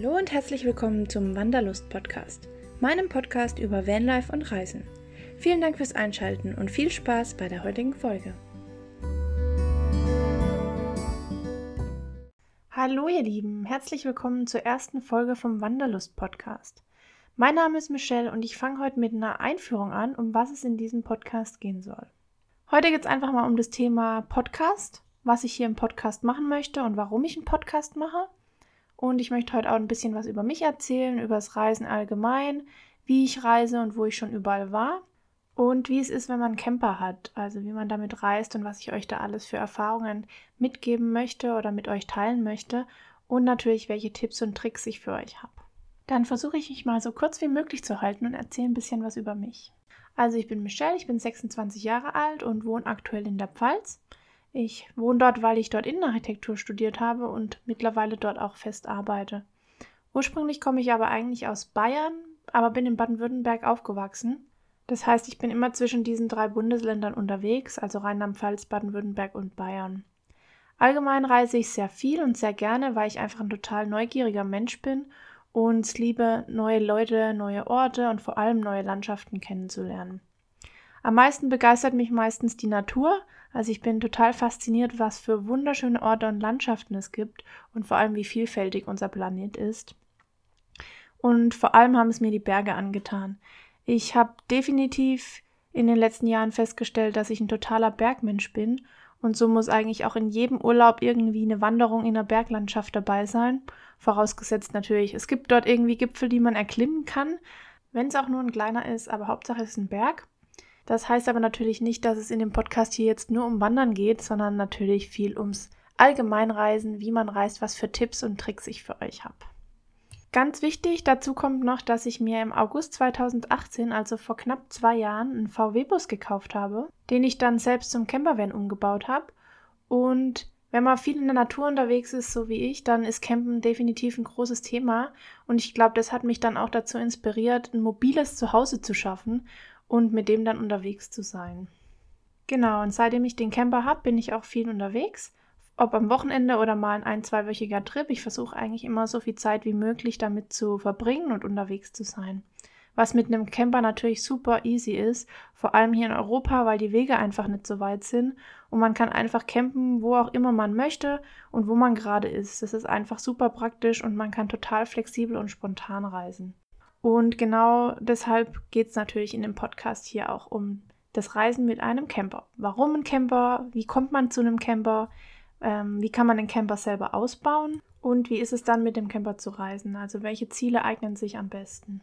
Hallo und herzlich willkommen zum Wanderlust Podcast, meinem Podcast über Vanlife und Reisen. Vielen Dank fürs Einschalten und viel Spaß bei der heutigen Folge. Hallo ihr Lieben, herzlich willkommen zur ersten Folge vom Wanderlust Podcast. Mein Name ist Michelle und ich fange heute mit einer Einführung an, um was es in diesem Podcast gehen soll. Heute geht es einfach mal um das Thema Podcast, was ich hier im Podcast machen möchte und warum ich einen Podcast mache. Und ich möchte heute auch ein bisschen was über mich erzählen, über das Reisen allgemein, wie ich reise und wo ich schon überall war. Und wie es ist, wenn man einen Camper hat, also wie man damit reist und was ich euch da alles für Erfahrungen mitgeben möchte oder mit euch teilen möchte. Und natürlich, welche Tipps und Tricks ich für euch habe. Dann versuche ich mich mal so kurz wie möglich zu halten und erzähle ein bisschen was über mich. Also ich bin Michelle, ich bin 26 Jahre alt und wohne aktuell in der Pfalz. Ich wohne dort, weil ich dort Innenarchitektur studiert habe und mittlerweile dort auch fest arbeite. Ursprünglich komme ich aber eigentlich aus Bayern, aber bin in Baden-Württemberg aufgewachsen. Das heißt, ich bin immer zwischen diesen drei Bundesländern unterwegs, also Rheinland-Pfalz, Baden-Württemberg und Bayern. Allgemein reise ich sehr viel und sehr gerne, weil ich einfach ein total neugieriger Mensch bin und liebe, neue Leute, neue Orte und vor allem neue Landschaften kennenzulernen. Am meisten begeistert mich meistens die Natur, also ich bin total fasziniert, was für wunderschöne Orte und Landschaften es gibt und vor allem, wie vielfältig unser Planet ist. Und vor allem haben es mir die Berge angetan. Ich habe definitiv in den letzten Jahren festgestellt, dass ich ein totaler Bergmensch bin und so muss eigentlich auch in jedem Urlaub irgendwie eine Wanderung in der Berglandschaft dabei sein. Vorausgesetzt natürlich, es gibt dort irgendwie Gipfel, die man erklimmen kann, wenn es auch nur ein kleiner ist, aber Hauptsache es ist ein Berg. Das heißt aber natürlich nicht, dass es in dem Podcast hier jetzt nur um Wandern geht, sondern natürlich viel ums Allgemeinreisen, wie man reist, was für Tipps und Tricks ich für euch habe. Ganz wichtig, dazu kommt noch, dass ich mir im August 2018, also vor knapp zwei Jahren, einen VW-Bus gekauft habe, den ich dann selbst zum Campervan umgebaut habe. Und wenn man viel in der Natur unterwegs ist, so wie ich, dann ist Campen definitiv ein großes Thema. Und ich glaube, das hat mich dann auch dazu inspiriert, ein mobiles Zuhause zu schaffen und mit dem dann unterwegs zu sein. Genau, und seitdem ich den Camper habe, bin ich auch viel unterwegs. Ob am Wochenende oder mal ein ein-, zweiwöchiger Trip. Ich versuche eigentlich immer so viel Zeit wie möglich damit zu verbringen und unterwegs zu sein. Was mit einem Camper natürlich super easy ist, vor allem hier in Europa, weil die Wege einfach nicht so weit sind und man kann einfach campen, wo auch immer man möchte und wo man gerade ist. Das ist einfach super praktisch und man kann total flexibel und spontan reisen. Und genau deshalb geht es natürlich in dem Podcast hier auch um das Reisen mit einem Camper. Warum ein Camper? Wie kommt man zu einem Camper? Ähm, wie kann man den Camper selber ausbauen? Und wie ist es dann mit dem Camper zu reisen? Also welche Ziele eignen sich am besten?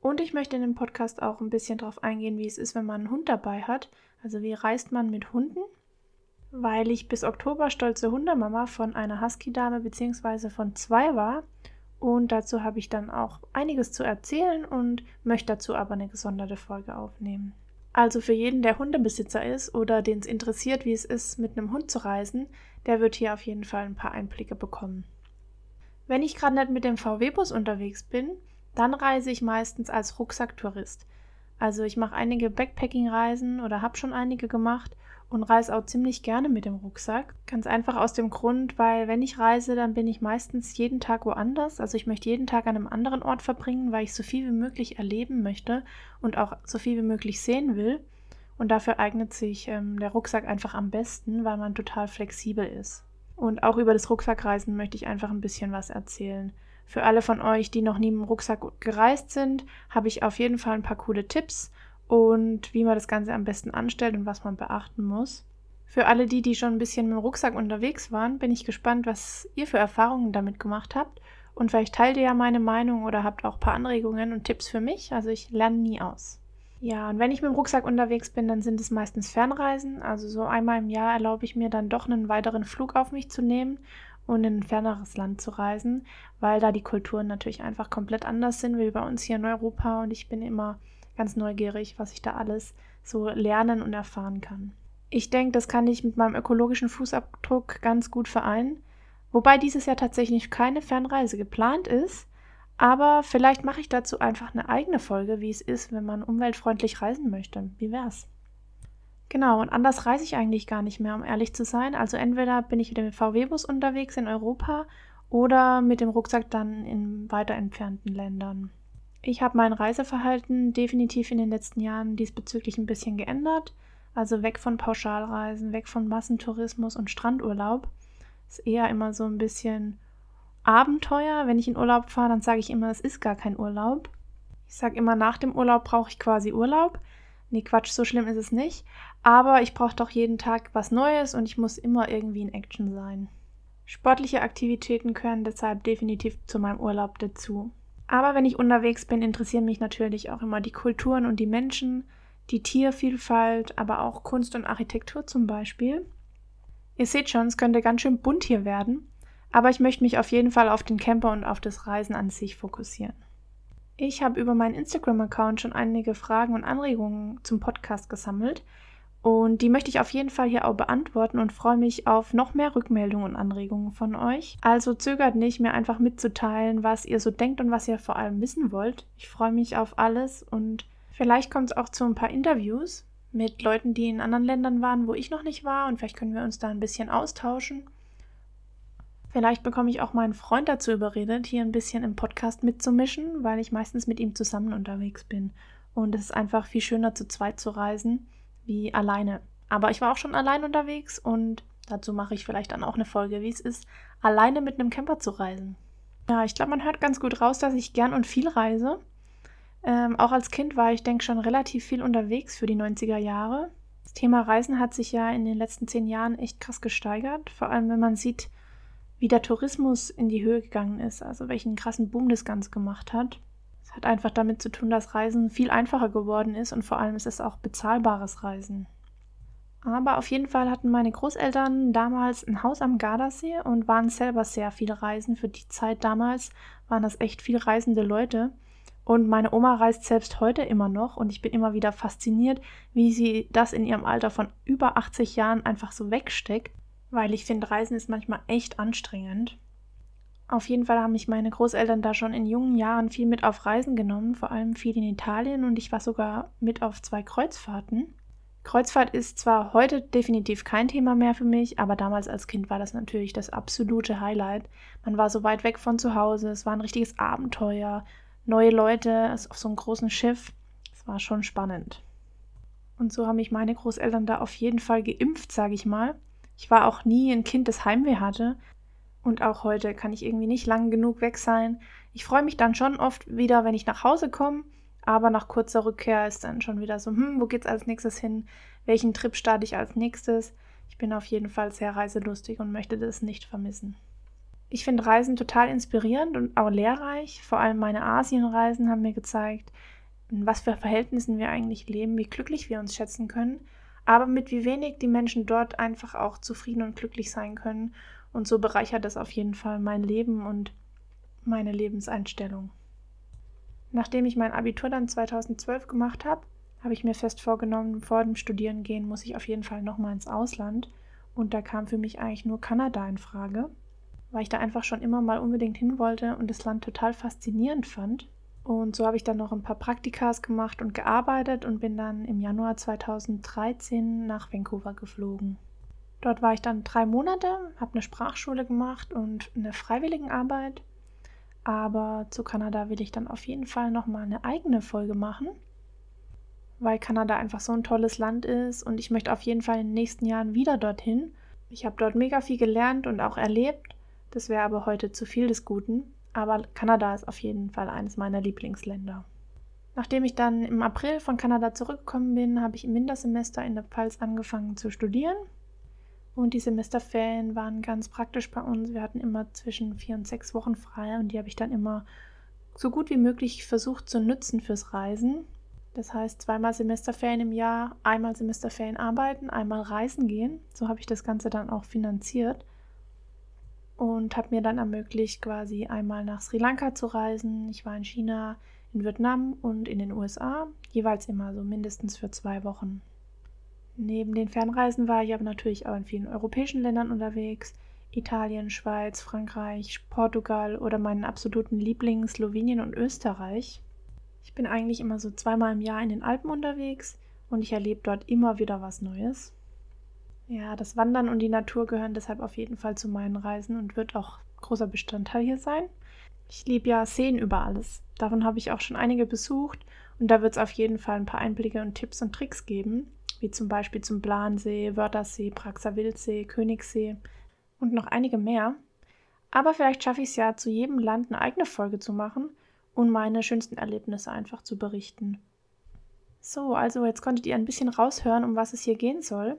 Und ich möchte in dem Podcast auch ein bisschen darauf eingehen, wie es ist, wenn man einen Hund dabei hat. Also wie reist man mit Hunden? Weil ich bis Oktober stolze Hundemama von einer Husky-Dame bzw. von zwei war und dazu habe ich dann auch einiges zu erzählen und möchte dazu aber eine gesonderte Folge aufnehmen. Also für jeden, der Hundebesitzer ist oder den es interessiert, wie es ist, mit einem Hund zu reisen, der wird hier auf jeden Fall ein paar Einblicke bekommen. Wenn ich gerade nicht mit dem VW-Bus unterwegs bin, dann reise ich meistens als Rucksacktourist. Also ich mache einige Backpacking-Reisen oder habe schon einige gemacht und reise auch ziemlich gerne mit dem Rucksack. Ganz einfach aus dem Grund, weil wenn ich reise, dann bin ich meistens jeden Tag woanders. Also ich möchte jeden Tag an einem anderen Ort verbringen, weil ich so viel wie möglich erleben möchte und auch so viel wie möglich sehen will. Und dafür eignet sich ähm, der Rucksack einfach am besten, weil man total flexibel ist. Und auch über das Rucksackreisen möchte ich einfach ein bisschen was erzählen. Für alle von euch, die noch nie mit dem Rucksack gereist sind, habe ich auf jeden Fall ein paar coole Tipps und wie man das Ganze am besten anstellt und was man beachten muss. Für alle die, die schon ein bisschen mit dem Rucksack unterwegs waren, bin ich gespannt, was ihr für Erfahrungen damit gemacht habt. Und vielleicht teilt ihr ja meine Meinung oder habt auch ein paar Anregungen und Tipps für mich. Also ich lerne nie aus. Ja, und wenn ich mit dem Rucksack unterwegs bin, dann sind es meistens Fernreisen. Also so einmal im Jahr erlaube ich mir dann doch einen weiteren Flug auf mich zu nehmen und in ein ferneres Land zu reisen, weil da die Kulturen natürlich einfach komplett anders sind wie bei uns hier in Europa. Und ich bin immer ganz neugierig, was ich da alles so lernen und erfahren kann. Ich denke, das kann ich mit meinem ökologischen Fußabdruck ganz gut vereinen, wobei dieses Jahr tatsächlich keine Fernreise geplant ist, aber vielleicht mache ich dazu einfach eine eigene Folge, wie es ist, wenn man umweltfreundlich reisen möchte. Wie wär's? Genau, und anders reise ich eigentlich gar nicht mehr, um ehrlich zu sein. Also entweder bin ich mit dem VW-Bus unterwegs in Europa oder mit dem Rucksack dann in weiter entfernten Ländern. Ich habe mein Reiseverhalten definitiv in den letzten Jahren diesbezüglich ein bisschen geändert. Also weg von Pauschalreisen, weg von Massentourismus und Strandurlaub. Ist eher immer so ein bisschen Abenteuer. Wenn ich in Urlaub fahre, dann sage ich immer, es ist gar kein Urlaub. Ich sage immer, nach dem Urlaub brauche ich quasi Urlaub. Nee, Quatsch, so schlimm ist es nicht. Aber ich brauche doch jeden Tag was Neues und ich muss immer irgendwie in Action sein. Sportliche Aktivitäten gehören deshalb definitiv zu meinem Urlaub dazu. Aber wenn ich unterwegs bin, interessieren mich natürlich auch immer die Kulturen und die Menschen, die Tiervielfalt, aber auch Kunst und Architektur zum Beispiel. Ihr seht schon, es könnte ganz schön bunt hier werden, aber ich möchte mich auf jeden Fall auf den Camper und auf das Reisen an sich fokussieren. Ich habe über meinen Instagram-Account schon einige Fragen und Anregungen zum Podcast gesammelt und die möchte ich auf jeden Fall hier auch beantworten und freue mich auf noch mehr Rückmeldungen und Anregungen von euch. Also zögert nicht, mir einfach mitzuteilen, was ihr so denkt und was ihr vor allem wissen wollt. Ich freue mich auf alles und vielleicht kommt es auch zu ein paar Interviews mit Leuten, die in anderen Ländern waren, wo ich noch nicht war und vielleicht können wir uns da ein bisschen austauschen. Vielleicht bekomme ich auch meinen Freund dazu überredet, hier ein bisschen im Podcast mitzumischen, weil ich meistens mit ihm zusammen unterwegs bin. Und es ist einfach viel schöner, zu zweit zu reisen wie alleine. Aber ich war auch schon allein unterwegs und dazu mache ich vielleicht dann auch eine Folge, wie es ist, alleine mit einem Camper zu reisen. Ja, ich glaube, man hört ganz gut raus, dass ich gern und viel reise. Ähm, auch als Kind war ich, denke schon relativ viel unterwegs für die 90er Jahre. Das Thema Reisen hat sich ja in den letzten zehn Jahren echt krass gesteigert. Vor allem, wenn man sieht, wie der Tourismus in die Höhe gegangen ist, also welchen krassen Boom das Ganze gemacht hat hat einfach damit zu tun, dass Reisen viel einfacher geworden ist und vor allem ist es auch bezahlbares Reisen. Aber auf jeden Fall hatten meine Großeltern damals ein Haus am Gardasee und waren selber sehr viele Reisen. Für die Zeit damals waren das echt viel reisende Leute. Und meine Oma reist selbst heute immer noch und ich bin immer wieder fasziniert, wie sie das in ihrem Alter von über 80 Jahren einfach so wegsteckt, weil ich finde, Reisen ist manchmal echt anstrengend. Auf jeden Fall haben mich meine Großeltern da schon in jungen Jahren viel mit auf Reisen genommen, vor allem viel in Italien und ich war sogar mit auf zwei Kreuzfahrten. Kreuzfahrt ist zwar heute definitiv kein Thema mehr für mich, aber damals als Kind war das natürlich das absolute Highlight. Man war so weit weg von zu Hause, es war ein richtiges Abenteuer, neue Leute auf so einem großen Schiff. Es war schon spannend. Und so haben mich meine Großeltern da auf jeden Fall geimpft, sage ich mal. Ich war auch nie ein Kind, das Heimweh hatte, und auch heute kann ich irgendwie nicht lang genug weg sein. Ich freue mich dann schon oft wieder, wenn ich nach Hause komme, aber nach kurzer Rückkehr ist dann schon wieder so, hm, wo geht's als nächstes hin? Welchen Trip starte ich als nächstes? Ich bin auf jeden Fall sehr reiselustig und möchte das nicht vermissen. Ich finde Reisen total inspirierend und auch lehrreich. Vor allem meine Asienreisen haben mir gezeigt, in was für Verhältnissen wir eigentlich leben, wie glücklich wir uns schätzen können, aber mit wie wenig die Menschen dort einfach auch zufrieden und glücklich sein können und so bereichert es auf jeden Fall mein Leben und meine Lebenseinstellung. Nachdem ich mein Abitur dann 2012 gemacht habe, habe ich mir fest vorgenommen, vor dem Studieren gehen muss ich auf jeden Fall nochmal ins Ausland. Und da kam für mich eigentlich nur Kanada in Frage, weil ich da einfach schon immer mal unbedingt hin wollte und das Land total faszinierend fand. Und so habe ich dann noch ein paar Praktikas gemacht und gearbeitet und bin dann im Januar 2013 nach Vancouver geflogen. Dort war ich dann drei Monate, habe eine Sprachschule gemacht und eine Freiwilligenarbeit. Aber zu Kanada will ich dann auf jeden Fall nochmal eine eigene Folge machen, weil Kanada einfach so ein tolles Land ist und ich möchte auf jeden Fall in den nächsten Jahren wieder dorthin. Ich habe dort mega viel gelernt und auch erlebt. Das wäre aber heute zu viel des Guten. Aber Kanada ist auf jeden Fall eines meiner Lieblingsländer. Nachdem ich dann im April von Kanada zurückgekommen bin, habe ich im Wintersemester in der Pfalz angefangen zu studieren und die Semesterferien waren ganz praktisch bei uns. Wir hatten immer zwischen vier und sechs Wochen frei und die habe ich dann immer so gut wie möglich versucht zu nutzen fürs Reisen. Das heißt, zweimal Semesterferien im Jahr, einmal Semesterferien arbeiten, einmal reisen gehen. So habe ich das Ganze dann auch finanziert und habe mir dann ermöglicht, quasi einmal nach Sri Lanka zu reisen. Ich war in China, in Vietnam und in den USA, jeweils immer so mindestens für zwei Wochen. Neben den Fernreisen war ich aber natürlich auch in vielen europäischen Ländern unterwegs. Italien, Schweiz, Frankreich, Portugal oder meinen absoluten Lieblingen Slowenien und Österreich. Ich bin eigentlich immer so zweimal im Jahr in den Alpen unterwegs und ich erlebe dort immer wieder was Neues. Ja, das Wandern und die Natur gehören deshalb auf jeden Fall zu meinen Reisen und wird auch großer Bestandteil hier sein. Ich liebe ja Seen über alles. Davon habe ich auch schon einige besucht und da wird es auf jeden Fall ein paar Einblicke und Tipps und Tricks geben, wie zum Beispiel zum Blansee, Wörthersee, Praxer Wildsee, Königssee und noch einige mehr. Aber vielleicht schaffe ich es ja, zu jedem Land eine eigene Folge zu machen und meine schönsten Erlebnisse einfach zu berichten. So, also jetzt konntet ihr ein bisschen raushören, um was es hier gehen soll.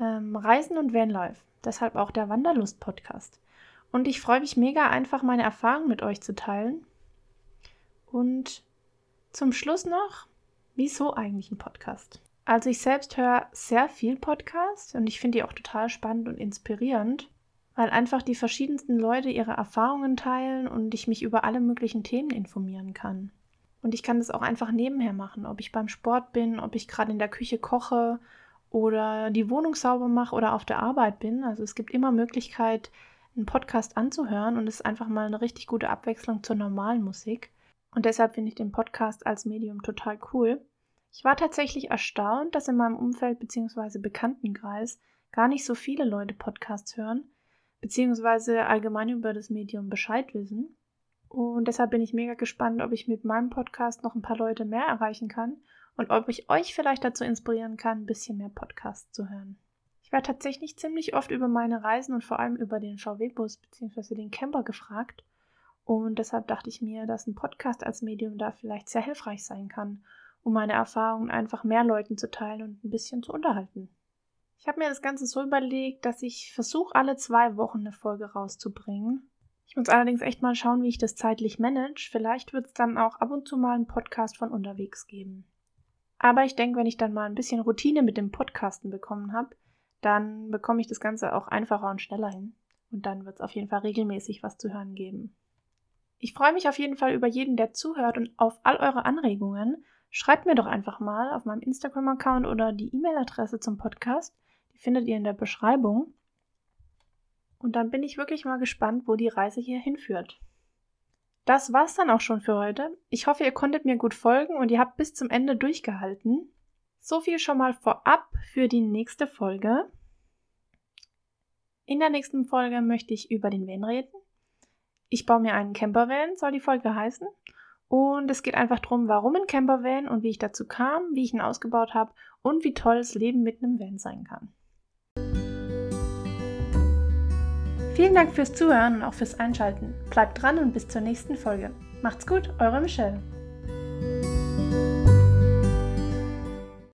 Ähm, Reisen und Vanlife, deshalb auch der Wanderlust-Podcast. Und ich freue mich mega, einfach meine Erfahrungen mit euch zu teilen. Und zum Schluss noch, wieso eigentlich ein Podcast? Also ich selbst höre sehr viel Podcast und ich finde die auch total spannend und inspirierend, weil einfach die verschiedensten Leute ihre Erfahrungen teilen und ich mich über alle möglichen Themen informieren kann. Und ich kann das auch einfach nebenher machen, ob ich beim Sport bin, ob ich gerade in der Küche koche oder die Wohnung sauber mache oder auf der Arbeit bin. Also es gibt immer Möglichkeit, einen Podcast anzuhören und es ist einfach mal eine richtig gute Abwechslung zur normalen Musik. Und deshalb finde ich den Podcast als Medium total cool. Ich war tatsächlich erstaunt, dass in meinem Umfeld bzw. Bekanntenkreis gar nicht so viele Leute Podcasts hören, beziehungsweise allgemein über das Medium Bescheid wissen. Und deshalb bin ich mega gespannt, ob ich mit meinem Podcast noch ein paar Leute mehr erreichen kann und ob ich euch vielleicht dazu inspirieren kann, ein bisschen mehr Podcasts zu hören. Ich werde tatsächlich ziemlich oft über meine Reisen und vor allem über den VW-Bus bzw. den Camper gefragt. Und deshalb dachte ich mir, dass ein Podcast als Medium da vielleicht sehr hilfreich sein kann, um meine Erfahrungen einfach mehr Leuten zu teilen und ein bisschen zu unterhalten. Ich habe mir das Ganze so überlegt, dass ich versuche, alle zwei Wochen eine Folge rauszubringen. Ich muss allerdings echt mal schauen, wie ich das zeitlich manage. Vielleicht wird es dann auch ab und zu mal einen Podcast von unterwegs geben. Aber ich denke, wenn ich dann mal ein bisschen Routine mit dem Podcasten bekommen habe, dann bekomme ich das Ganze auch einfacher und schneller hin. Und dann wird es auf jeden Fall regelmäßig was zu hören geben. Ich freue mich auf jeden Fall über jeden, der zuhört und auf all eure Anregungen. Schreibt mir doch einfach mal auf meinem Instagram-Account oder die E-Mail-Adresse zum Podcast. Die findet ihr in der Beschreibung. Und dann bin ich wirklich mal gespannt, wo die Reise hier hinführt. Das war's dann auch schon für heute. Ich hoffe, ihr konntet mir gut folgen und ihr habt bis zum Ende durchgehalten. So viel schon mal vorab für die nächste Folge. In der nächsten Folge möchte ich über den Van reden. Ich baue mir einen Campervan, soll die Folge heißen. Und es geht einfach darum, warum ein Campervan und wie ich dazu kam, wie ich ihn ausgebaut habe und wie toll das Leben mit einem Van sein kann. Vielen Dank fürs Zuhören und auch fürs Einschalten. Bleibt dran und bis zur nächsten Folge. Macht's gut, eure Michelle.